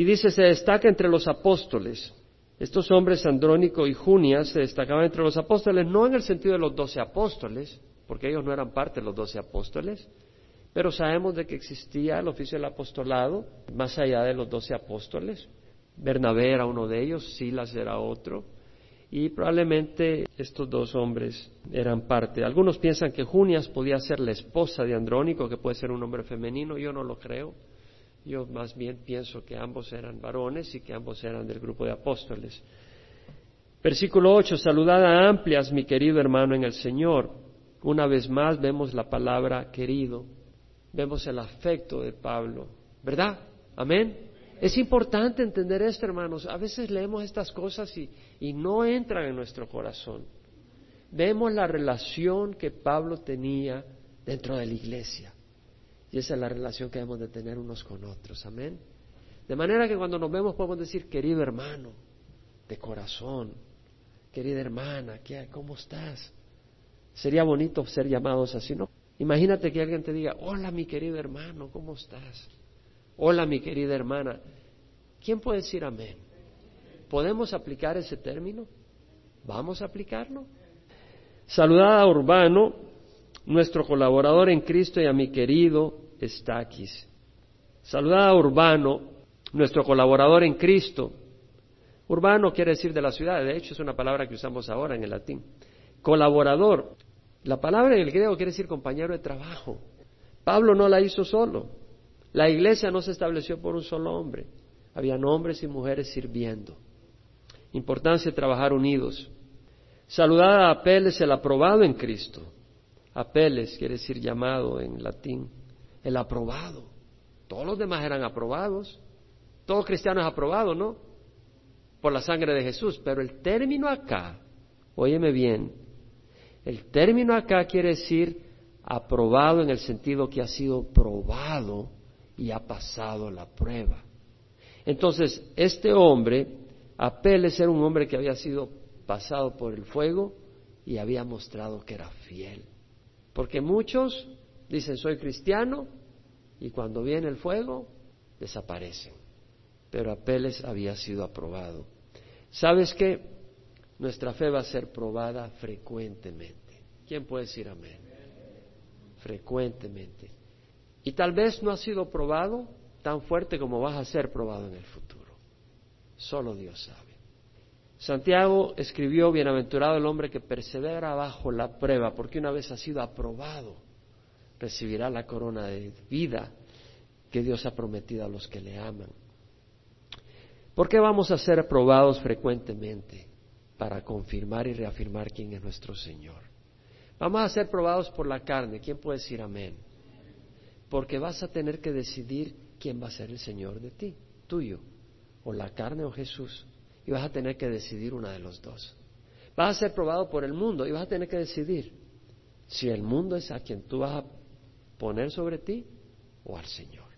Y dice, se destaca entre los apóstoles. Estos hombres, Andrónico y Junia, se destacaban entre los apóstoles, no en el sentido de los doce apóstoles, porque ellos no eran parte de los doce apóstoles, pero sabemos de que existía el oficio del apostolado más allá de los doce apóstoles. Bernabé era uno de ellos, Silas era otro, y probablemente estos dos hombres eran parte. Algunos piensan que Junias podía ser la esposa de Andrónico, que puede ser un hombre femenino, yo no lo creo. Yo más bien pienso que ambos eran varones y que ambos eran del grupo de apóstoles. Versículo 8, saludada amplias, mi querido hermano en el Señor. Una vez más vemos la palabra querido, vemos el afecto de Pablo, ¿verdad? Amén. Es importante entender esto, hermanos. A veces leemos estas cosas y, y no entran en nuestro corazón. Vemos la relación que Pablo tenía dentro de la iglesia. Y esa es la relación que debemos de tener unos con otros. Amén. De manera que cuando nos vemos podemos decir, querido hermano, de corazón, querida hermana, ¿cómo estás? Sería bonito ser llamados así, ¿no? Imagínate que alguien te diga, hola mi querido hermano, ¿cómo estás? Hola mi querida hermana. ¿Quién puede decir amén? ¿Podemos aplicar ese término? ¿Vamos a aplicarlo? Saludada a Urbano, nuestro colaborador en Cristo y a mi querido Estaquis. Saludada a Urbano, nuestro colaborador en Cristo. Urbano quiere decir de la ciudad, de hecho es una palabra que usamos ahora en el latín. Colaborador, la palabra en el griego quiere decir compañero de trabajo. Pablo no la hizo solo. La iglesia no se estableció por un solo hombre. Habían hombres y mujeres sirviendo. Importancia de trabajar unidos. Saludada a Apeles, el aprobado en Cristo. Apeles quiere decir llamado en latín. El aprobado. Todos los demás eran aprobados. Todo cristiano es aprobado, ¿no? Por la sangre de Jesús. Pero el término acá, óyeme bien, el término acá quiere decir aprobado en el sentido que ha sido probado y ha pasado la prueba. Entonces, este hombre, Apeles era un hombre que había sido pasado por el fuego y había mostrado que era fiel. Porque muchos dicen soy cristiano y cuando viene el fuego desaparecen. Pero Apeles había sido aprobado. ¿Sabes qué? Nuestra fe va a ser probada frecuentemente. ¿Quién puede decir amén? Frecuentemente. Y tal vez no ha sido probado tan fuerte como vas a ser probado en el futuro. Solo Dios sabe. Santiago escribió, bienaventurado el hombre que persevera bajo la prueba, porque una vez ha sido aprobado, recibirá la corona de vida que Dios ha prometido a los que le aman. ¿Por qué vamos a ser aprobados frecuentemente? Para confirmar y reafirmar quién es nuestro Señor. Vamos a ser probados por la carne. ¿Quién puede decir amén? Porque vas a tener que decidir quién va a ser el Señor de ti, tuyo, o la carne o Jesús. Y vas a tener que decidir una de los dos. Vas a ser probado por el mundo y vas a tener que decidir si el mundo es a quien tú vas a poner sobre ti o al Señor.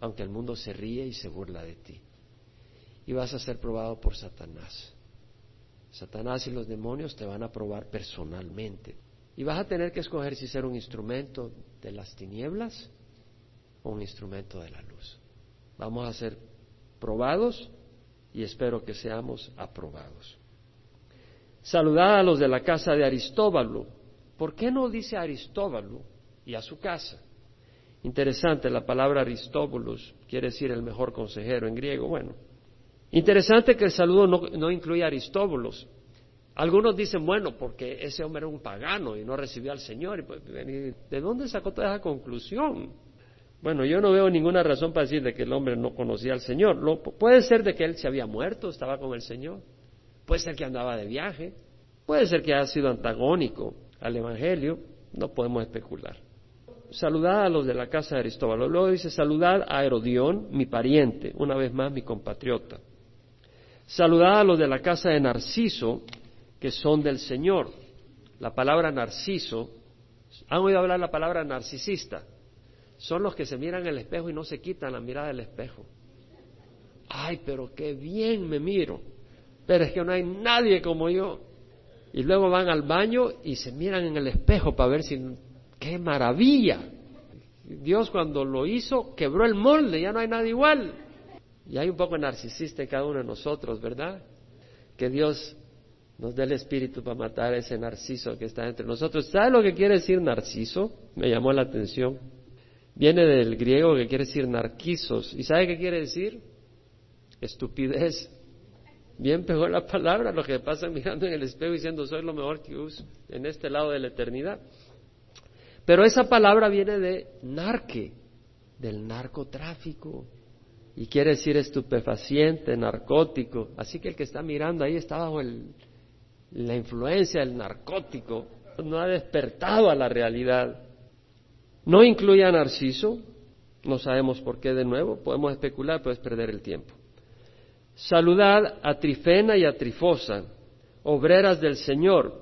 Aunque el mundo se ríe y se burla de ti. Y vas a ser probado por Satanás. Satanás y los demonios te van a probar personalmente. Y vas a tener que escoger si ser un instrumento de las tinieblas o un instrumento de la luz. Vamos a ser probados y espero que seamos aprobados. Saludad a los de la casa de Aristóbalo. ¿Por qué no dice Aristóbalo y a su casa? Interesante, la palabra Aristóbulos quiere decir el mejor consejero en griego. Bueno, interesante que el saludo no, no incluye a Aristóbulos. Algunos dicen, bueno, porque ese hombre era un pagano y no recibió al Señor. Pues, ¿De dónde sacó toda esa conclusión? Bueno, yo no veo ninguna razón para decir de que el hombre no conocía al Señor. Lo, puede ser de que él se había muerto, estaba con el Señor. Puede ser que andaba de viaje. Puede ser que haya sido antagónico al Evangelio. No podemos especular. Saludad a los de la casa de Aristóbalo. Luego dice, saludad a Herodión, mi pariente, una vez más mi compatriota. Saludad a los de la casa de Narciso, que son del Señor. La palabra narciso, ¿han oído hablar la palabra narcisista? Son los que se miran el espejo y no se quitan la mirada del espejo. Ay, pero qué bien me miro. Pero es que no hay nadie como yo. Y luego van al baño y se miran en el espejo para ver si... ¡Qué maravilla! Dios cuando lo hizo quebró el molde, ya no hay nada igual. Y hay un poco narcisista en cada uno de nosotros, ¿verdad? Que Dios nos dé el espíritu para matar a ese narciso que está entre nosotros. ¿Sabe lo que quiere decir narciso? Me llamó la atención. Viene del griego que quiere decir narquisos. ¿Y sabe qué quiere decir? Estupidez. Bien pegó la palabra, lo que pasa mirando en el espejo diciendo soy lo mejor que uso en este lado de la eternidad. Pero esa palabra viene de narque, del narcotráfico. Y quiere decir estupefaciente, narcótico. Así que el que está mirando ahí está bajo la influencia del narcótico. No ha despertado a la realidad. No incluye a Narciso, no sabemos por qué de nuevo, podemos especular, puedes perder el tiempo. Saludad a Trifena y a Trifosa, obreras del Señor.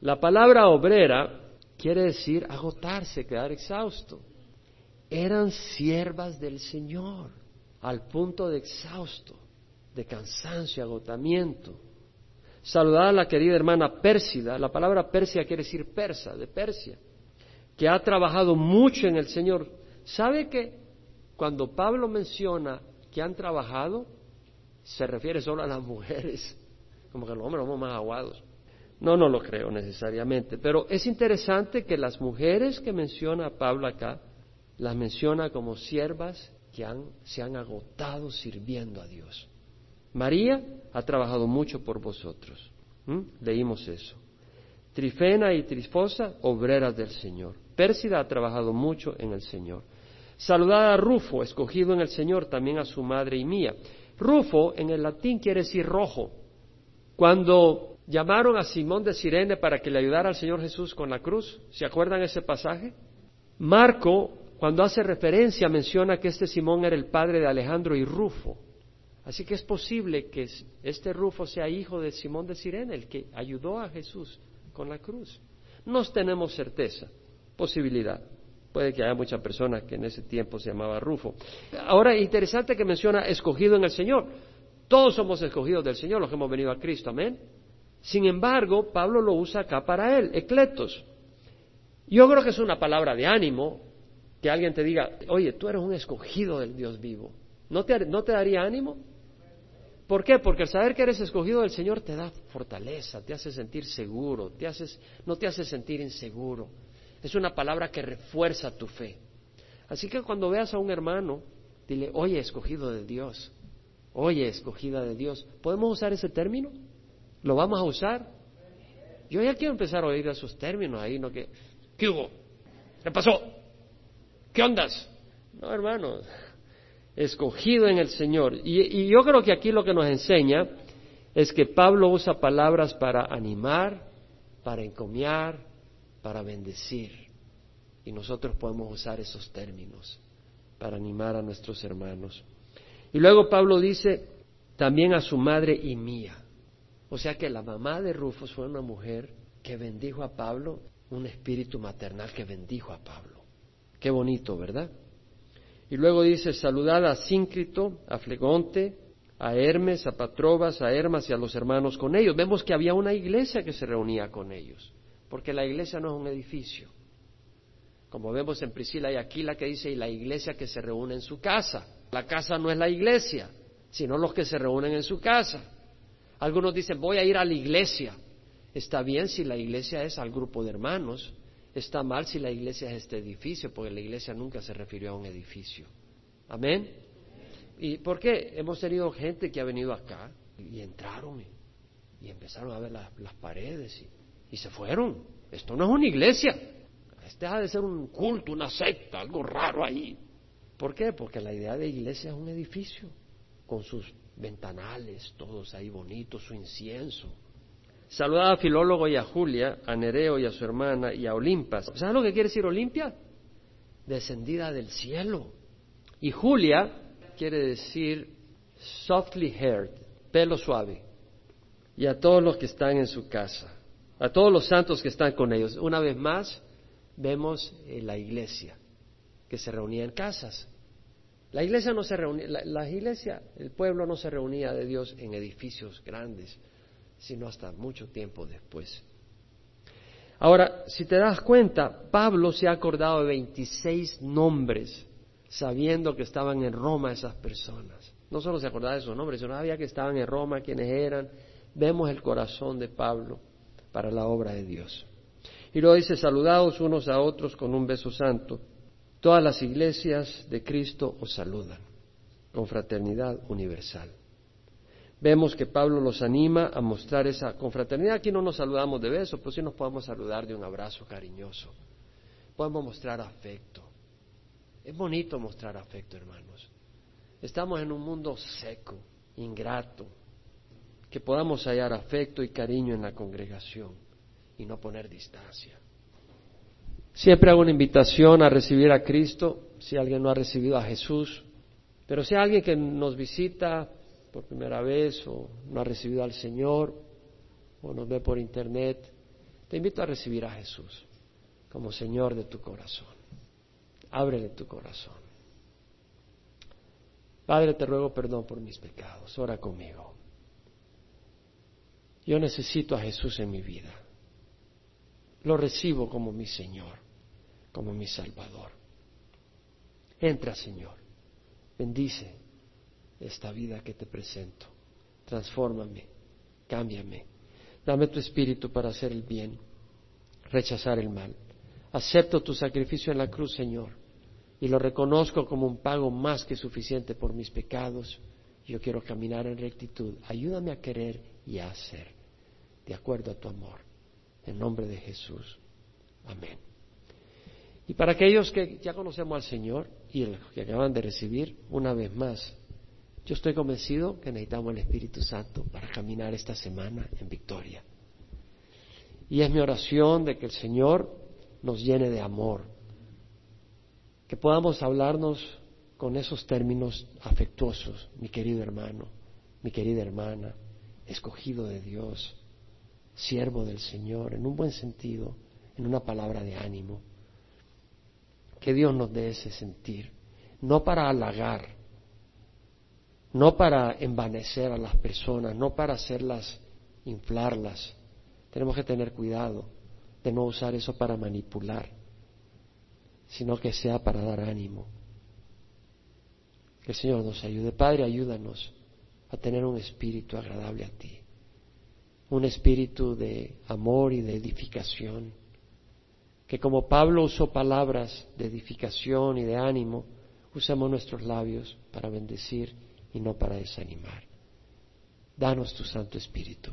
La palabra obrera quiere decir agotarse, quedar exhausto. Eran siervas del Señor, al punto de exhausto, de cansancio, agotamiento. Saludad a la querida hermana Pérsida. La palabra Persia quiere decir persa, de Persia que ha trabajado mucho en el Señor. ¿Sabe que cuando Pablo menciona que han trabajado, se refiere solo a las mujeres? Como que los hombres somos más aguados. No, no lo creo necesariamente, pero es interesante que las mujeres que menciona Pablo acá, las menciona como siervas que han, se han agotado sirviendo a Dios. María ha trabajado mucho por vosotros. Leímos eso. Trifena y Trifosa, obreras del Señor. Pérsida ha trabajado mucho en el Señor. Saludad a Rufo, escogido en el Señor, también a su madre y mía. Rufo en el latín quiere decir rojo. Cuando llamaron a Simón de Sirene para que le ayudara al Señor Jesús con la cruz, ¿se acuerdan ese pasaje? Marco, cuando hace referencia, menciona que este Simón era el padre de Alejandro y Rufo. Así que es posible que este Rufo sea hijo de Simón de Sirene, el que ayudó a Jesús con la cruz. No tenemos certeza posibilidad. Puede que haya muchas personas que en ese tiempo se llamaba Rufo. Ahora, interesante que menciona escogido en el Señor. Todos somos escogidos del Señor, los que hemos venido a Cristo, amén. Sin embargo, Pablo lo usa acá para él, ecletos. Yo creo que es una palabra de ánimo que alguien te diga, oye, tú eres un escogido del Dios vivo. ¿No te, no te daría ánimo? ¿Por qué? Porque el saber que eres escogido del Señor te da fortaleza, te hace sentir seguro, te haces, no te hace sentir inseguro. Es una palabra que refuerza tu fe. Así que cuando veas a un hermano, dile, oye, escogido de Dios, oye, escogida de Dios. ¿Podemos usar ese término? ¿Lo vamos a usar? Yo ya quiero empezar a oír esos términos ahí, ¿no? Que, ¿Qué hubo? ¿Qué pasó? ¿Qué ondas? No, hermanos, escogido en el Señor. Y, yo creo que aquí lo que nos enseña es que Pablo usa palabras para animar, para encomiar, para bendecir. Y nosotros podemos usar esos términos para animar a nuestros hermanos. Y luego Pablo dice también a su madre y mía. O sea que la mamá de Rufus fue una mujer que bendijo a Pablo, un espíritu maternal que bendijo a Pablo. Qué bonito, ¿verdad? Y luego dice, saludad a Síncrito, a Flegonte, a Hermes, a Patrobas, a Hermas y a los hermanos con ellos. Vemos que había una iglesia que se reunía con ellos, porque la iglesia no es un edificio. Como vemos en Priscila y Aquila que dice, y la iglesia que se reúne en su casa. La casa no es la iglesia, sino los que se reúnen en su casa. Algunos dicen, voy a ir a la iglesia. Está bien si la iglesia es al grupo de hermanos, Está mal si la iglesia es este edificio, porque la iglesia nunca se refirió a un edificio. Amén. ¿Y por qué? Hemos tenido gente que ha venido acá y entraron y, empezaron a ver las paredes y, se fueron. Esto no es una iglesia. Este ha de ser un culto, una secta, algo raro ahí. ¿Por qué? Porque la idea de iglesia es un edificio, con sus ventanales, todos ahí bonitos, su incienso, Saludaba a Filólogo y a Julia, a Nereo y a su hermana y a Olimpas. ¿Sabes lo que quiere decir Olimpia? Descendida del cielo. Y Julia quiere decir softly haired, pelo suave. Y a todos los que están en su casa, a todos los santos que están con ellos. Una vez más, vemos la iglesia que se reunía en casas. La iglesia no se reunía, la iglesia, el pueblo no se reunía de Dios en edificios grandes sino hasta mucho tiempo después. Ahora, si te das cuenta, Pablo se ha acordado de 26 nombres, sabiendo que estaban en Roma esas personas. No solo se acordaba de esos nombres, sino había que estaban en Roma, quienes eran. Vemos el corazón de Pablo para la obra de Dios. Y luego dice, saludados unos a otros con un beso santo. Todas las iglesias de Cristo os saludan, con fraternidad universal vemos que Pablo los anima a mostrar esa confraternidad. Aquí no nos saludamos de beso, pero sí nos podemos saludar de un abrazo cariñoso. Podemos mostrar afecto. Es bonito mostrar afecto, hermanos. Estamos en un mundo seco, ingrato, que podamos hallar afecto y cariño en la congregación y no poner distancia. Siempre hago una invitación a recibir a Cristo si alguien no ha recibido a Jesús, pero si alguien que nos visita por primera vez o no ha recibido al Señor o nos ve por internet, te invito a recibir a Jesús como Señor de tu corazón. Ábrele tu corazón. Padre, te ruego perdón por mis pecados. Ora conmigo. Yo necesito a Jesús en mi vida. Lo recibo como mi Señor, como mi Salvador. Entra, Señor. Bendice esta vida que te presento. Transfórmame, cámbiame. Dame tu espíritu para hacer el bien, rechazar el mal. Acepto tu sacrificio en la cruz, Señor, y lo reconozco como un pago más que suficiente por mis pecados. Yo quiero caminar en rectitud. Ayúdame a querer y a hacer, de acuerdo a tu amor. En nombre de Jesús. Amén. Y para aquellos que ya conocemos al Señor y los que acaban de recibir, una vez más, yo estoy convencido que necesitamos el Espíritu Santo para caminar esta semana en victoria. Y es mi oración de que el Señor nos llene de amor, que podamos hablarnos con esos términos afectuosos, mi querido hermano, mi querida hermana, escogido de Dios, siervo del Señor, en un buen sentido, en una palabra de ánimo Que Dios nos dé ese sentir, no para halagar, no para envanecer a las personas, no para hacerlas inflarlas. Tenemos que tener cuidado de no usar eso para manipular, sino que sea para dar ánimo. Que el Señor nos ayude. Padre, ayúdanos a tener un espíritu agradable a ti, un espíritu de amor y de edificación que como Pablo usó palabras de edificación y de ánimo, usemos nuestros labios para bendecir y no para desanimar. Danos tu Santo Espíritu.